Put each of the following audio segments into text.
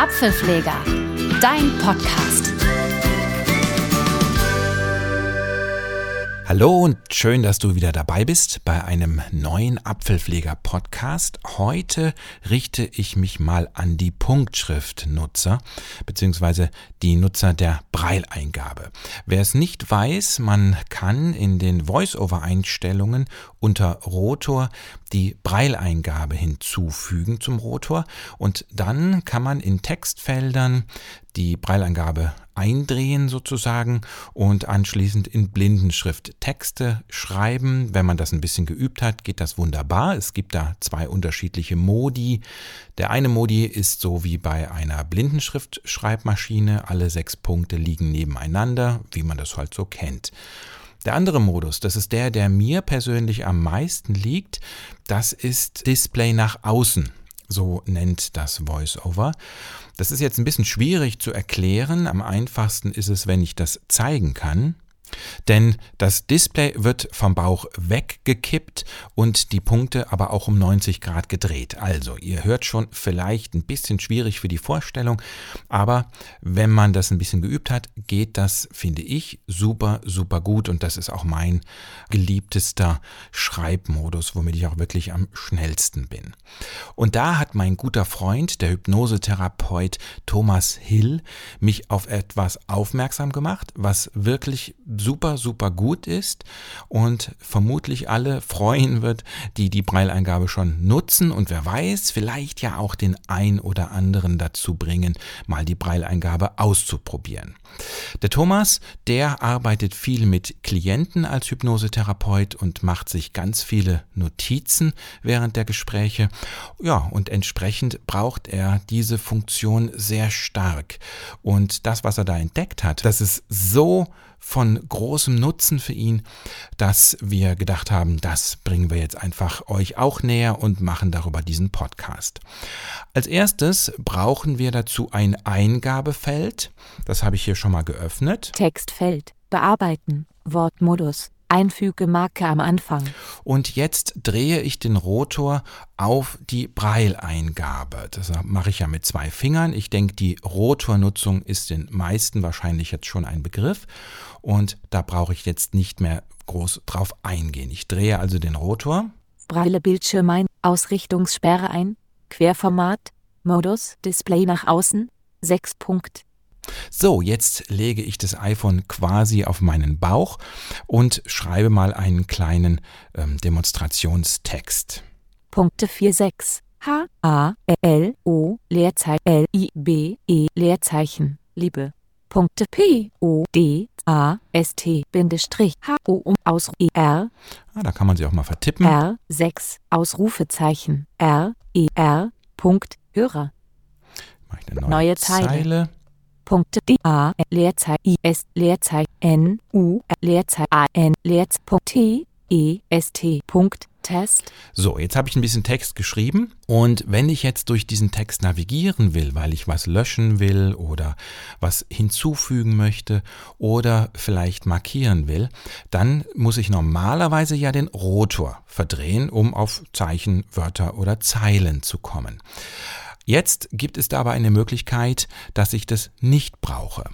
Apfelpfleger, dein Podcast. Hallo und schön, dass du wieder dabei bist bei einem neuen Apfelpfleger-Podcast. Heute richte ich mich mal an die Punktschriftnutzer beziehungsweise die Nutzer der Breileingabe. Wer es nicht weiß, man kann in den Voice-over-Einstellungen unter Rotor die Breileingabe hinzufügen zum Rotor und dann kann man in Textfeldern die Breileingabe eindrehen sozusagen und anschließend in Blindenschrift Texte schreiben. Wenn man das ein bisschen geübt hat, geht das wunderbar. Es gibt da zwei unterschiedliche Modi. Der eine Modi ist so wie bei einer Blindenschrift-Schreibmaschine. Alle sechs Punkte liegen nebeneinander, wie man das halt so kennt. Der andere Modus, das ist der, der mir persönlich am meisten liegt, das ist Display nach außen. So nennt das VoiceOver. Das ist jetzt ein bisschen schwierig zu erklären. Am einfachsten ist es, wenn ich das zeigen kann. Denn das Display wird vom Bauch weggekippt und die Punkte aber auch um 90 Grad gedreht. Also, ihr hört schon, vielleicht ein bisschen schwierig für die Vorstellung, aber wenn man das ein bisschen geübt hat, geht das, finde ich, super, super gut und das ist auch mein geliebtester Schreibmodus, womit ich auch wirklich am schnellsten bin. Und da hat mein guter Freund, der Hypnosetherapeut Thomas Hill, mich auf etwas aufmerksam gemacht, was wirklich super, super gut ist und vermutlich alle freuen wird, die die Breileingabe schon nutzen und wer weiß, vielleicht ja auch den ein oder anderen dazu bringen, mal die Breileingabe auszuprobieren. Der Thomas, der arbeitet viel mit Klienten als Hypnosetherapeut und macht sich ganz viele Notizen während der Gespräche. Ja, und entsprechend braucht er diese Funktion sehr stark. Und das, was er da entdeckt hat, das ist so von großem Nutzen für ihn, dass wir gedacht haben, das bringen wir jetzt einfach euch auch näher und machen darüber diesen Podcast. Als erstes brauchen wir dazu ein Eingabefeld. Das habe ich hier schon mal geöffnet. Textfeld. Bearbeiten. Wortmodus. Einfügemarke am Anfang. Und jetzt drehe ich den Rotor auf die Breileingabe. Das mache ich ja mit zwei Fingern. Ich denke, die Rotornutzung ist den meisten wahrscheinlich jetzt schon ein Begriff. Und da brauche ich jetzt nicht mehr groß drauf eingehen. Ich drehe also den Rotor. Breile Bildschirm ein, Ausrichtungssperre ein, Querformat, Modus, Display nach außen, 6 Punkt. So, jetzt lege ich das iPhone quasi auf meinen Bauch und schreibe mal einen kleinen ähm, Demonstrationstext. Punkte 46. H A L O Leerzeichen L I B E Leerzeichen Liebe. Punkte P O D A S T Bindestrich H O um aus E R. Ah, da kann man sie auch mal vertippen. R 6 Ausrufezeichen R E R Punkt Hörer. Mache ich eine neue, Neue Zeile. Zeile. A Leerzeichen I S Leerzeichen N U Leerzeichen A N Leerzeichen E S T Punkt Test. So, jetzt habe ich ein bisschen Text geschrieben und wenn ich jetzt durch diesen Text navigieren will, weil ich was löschen will oder was hinzufügen möchte oder vielleicht markieren will, dann muss ich normalerweise ja den Rotor verdrehen, um auf Zeichen, Wörter oder Zeilen zu kommen. Jetzt gibt es da aber eine Möglichkeit, dass ich das nicht brauche.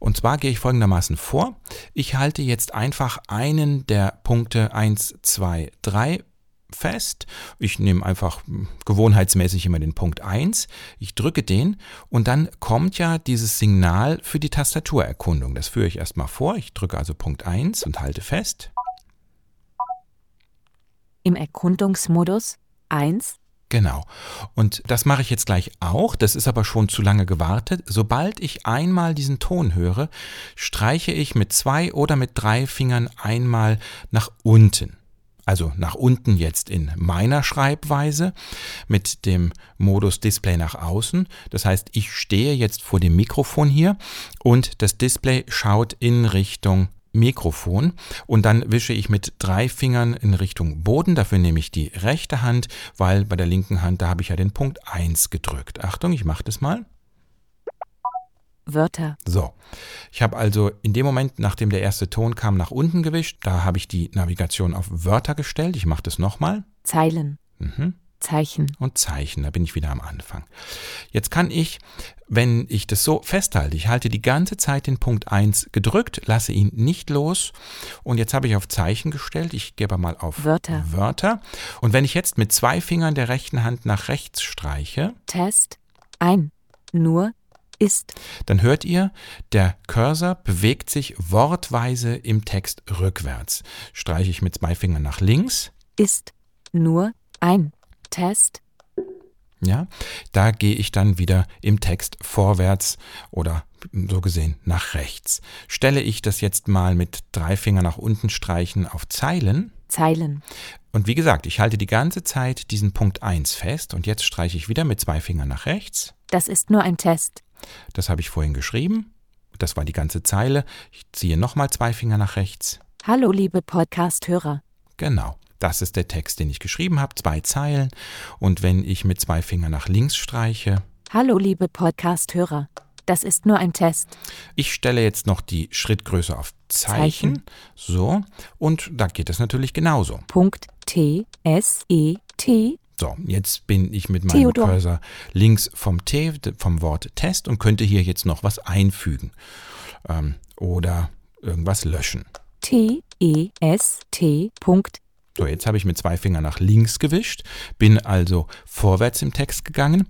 Und zwar gehe ich folgendermaßen vor. Ich halte jetzt einfach einen der Punkte 1, 2, 3 fest. Ich nehme einfach hm, gewohnheitsmäßig immer den Punkt 1. Ich drücke den und dann kommt ja dieses Signal für die Tastaturerkundung. Das führe ich erstmal vor. Ich drücke also Punkt 1 und halte fest. Im Erkundungsmodus 1 Genau. Und das mache ich jetzt gleich auch. Das ist aber schon zu lange gewartet. Sobald ich einmal diesen Ton höre, streiche ich mit zwei oder mit drei Fingern einmal nach unten. Also nach unten jetzt in meiner Schreibweise mit dem Modus Display nach außen. Das heißt, ich stehe jetzt vor dem Mikrofon hier und das Display schaut in Richtung Mikrofon und dann wische ich mit drei Fingern in Richtung Boden. Dafür nehme ich die rechte Hand, weil bei der linken Hand, da habe ich ja den Punkt 1 gedrückt. Achtung, ich mache das mal. Wörter. So, ich habe also in dem Moment, nachdem der erste Ton kam, nach unten gewischt. Da habe ich die Navigation auf Wörter gestellt. Ich mache das nochmal. Zeilen. Mhm. Zeichen. und Zeichen. Da bin ich wieder am Anfang. Jetzt kann ich, wenn ich das so festhalte, ich halte die ganze Zeit den Punkt 1 gedrückt, lasse ihn nicht los und jetzt habe ich auf Zeichen gestellt. Ich gebe mal auf Wörter. Wörter. Und wenn ich jetzt mit zwei Fingern der rechten Hand nach rechts streiche, Test. Ein. Nur. Ist. dann hört ihr, der Cursor bewegt sich wortweise im Text rückwärts. Streiche ich mit zwei Fingern nach links, Ist. Nur. Ein. Test. Ja, da gehe ich dann wieder im Text vorwärts oder so gesehen nach rechts. Stelle ich das jetzt mal mit drei Fingern nach unten streichen auf Zeilen. Zeilen. Und wie gesagt, ich halte die ganze Zeit diesen Punkt 1 fest und jetzt streiche ich wieder mit zwei Fingern nach rechts. Das ist nur ein Test. Das habe ich vorhin geschrieben. Das war die ganze Zeile. Ich ziehe nochmal zwei Finger nach rechts. Hallo, liebe Podcast-Hörer. Genau. Das ist der Text, den ich geschrieben habe, zwei Zeilen. Und wenn ich mit zwei Fingern nach links streiche, Hallo, liebe Podcast-Hörer. Das ist nur ein Test. Ich stelle jetzt noch die Schrittgröße auf Zeichen. Zeichen. So. Und da geht es natürlich genauso. Punkt. T. S. E. T. So, jetzt bin ich mit meinem Theodor. Cursor links vom T, vom Wort Test und könnte hier jetzt noch was einfügen. Ähm, oder irgendwas löschen. T. E. S. T. Punkt. So, jetzt habe ich mit zwei Fingern nach links gewischt, bin also vorwärts im Text gegangen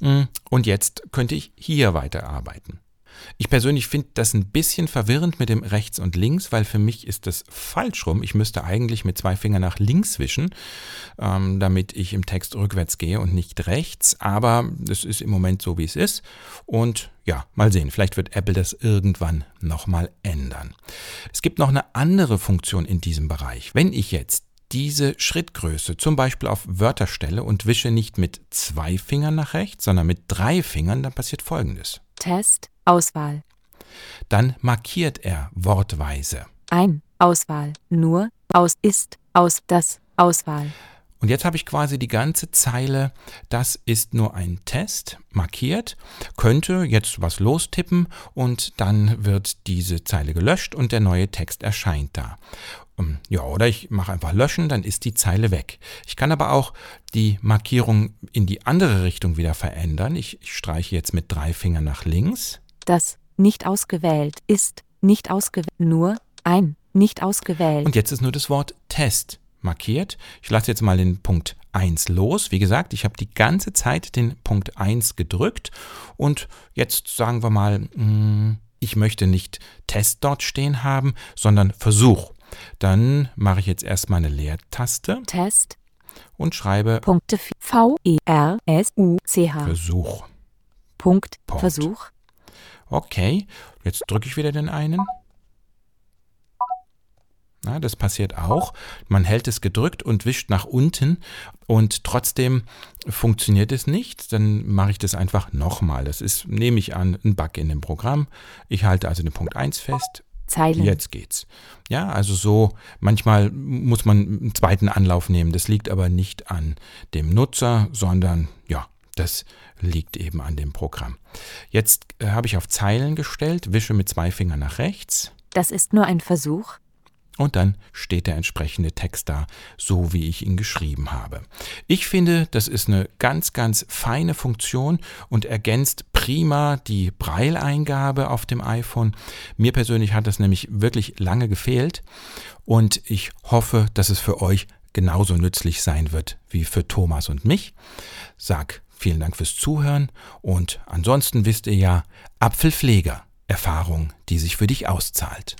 mm, und jetzt könnte ich hier weiterarbeiten. Ich persönlich finde das ein bisschen verwirrend mit dem rechts und links, weil für mich ist das falsch rum. Ich müsste eigentlich mit zwei Fingern nach links wischen, ähm, damit ich im Text rückwärts gehe und nicht rechts. Aber das ist im Moment so, wie es ist. Und ja, mal sehen. Vielleicht wird Apple das irgendwann nochmal ändern. Es gibt noch eine andere Funktion in diesem Bereich. Wenn ich jetzt diese Schrittgröße zum Beispiel auf Wörter stelle und wische nicht mit zwei Fingern nach rechts, sondern mit drei Fingern, dann passiert Folgendes. Test. Auswahl. Dann markiert er wortweise. Ein. Auswahl. Nur. Aus. Ist. Aus. Das. Auswahl. Und jetzt habe ich quasi die ganze Zeile, das ist nur ein Test, markiert, könnte jetzt was lostippen und dann wird diese Zeile gelöscht und der neue Text erscheint da. Um, Ja, oder ich mache einfach löschen, dann ist die Zeile weg. Ich kann aber auch die Markierung in die andere Richtung wieder verändern. Ich, ich streiche jetzt mit drei Fingern nach links. Das. Nicht ausgewählt. Ist. Nicht ausgewählt. Nur. Ein. Nicht ausgewählt. Und jetzt ist nur das Wort Test markiert. Ich lasse jetzt mal den Punkt 1 los. Wie gesagt, ich habe die ganze Zeit den Punkt 1 gedrückt und jetzt sagen wir mal, mh, ich möchte nicht Test dort stehen haben, sondern Versuch. Dann mache ich jetzt erstmal eine Leertaste Test. und schreibe Punkte. V. E. R. S. U. C. H. Versuch. Punkt. Punkt. Versuch. Okay, jetzt drücke ich wieder den einen. Na, das passiert auch. Man hält es gedrückt und wischt nach unten und trotzdem funktioniert es nicht. Dann mache ich das einfach nochmal. Das ist, nehme ich an, ein Bug in dem Programm. Ich halte also den Punkt 1 fest. Zeilen. Jetzt geht's. Ja, also so, manchmal muss man einen zweiten Anlauf nehmen. Das liegt aber nicht an dem Nutzer, sondern ja, das liegt eben an dem Programm. Jetzt äh, habe ich auf Zeilen gestellt, wische mit zwei Fingern nach rechts Das ist nur ein Versuch. Und dann steht der entsprechende Text da, so wie ich ihn geschrieben habe. Ich finde, das ist eine ganz, ganz feine Funktion und ergänzt prima die Braille-Eingabe auf dem iPhone. Mir persönlich hat das nämlich wirklich lange gefehlt und ich hoffe, dass es für euch genauso nützlich sein wird wie für Thomas und mich. Sag vielen Dank fürs Zuhören und ansonsten wisst ihr ja, Apfelpfleger, Erfahrung, die sich für dich auszahlt.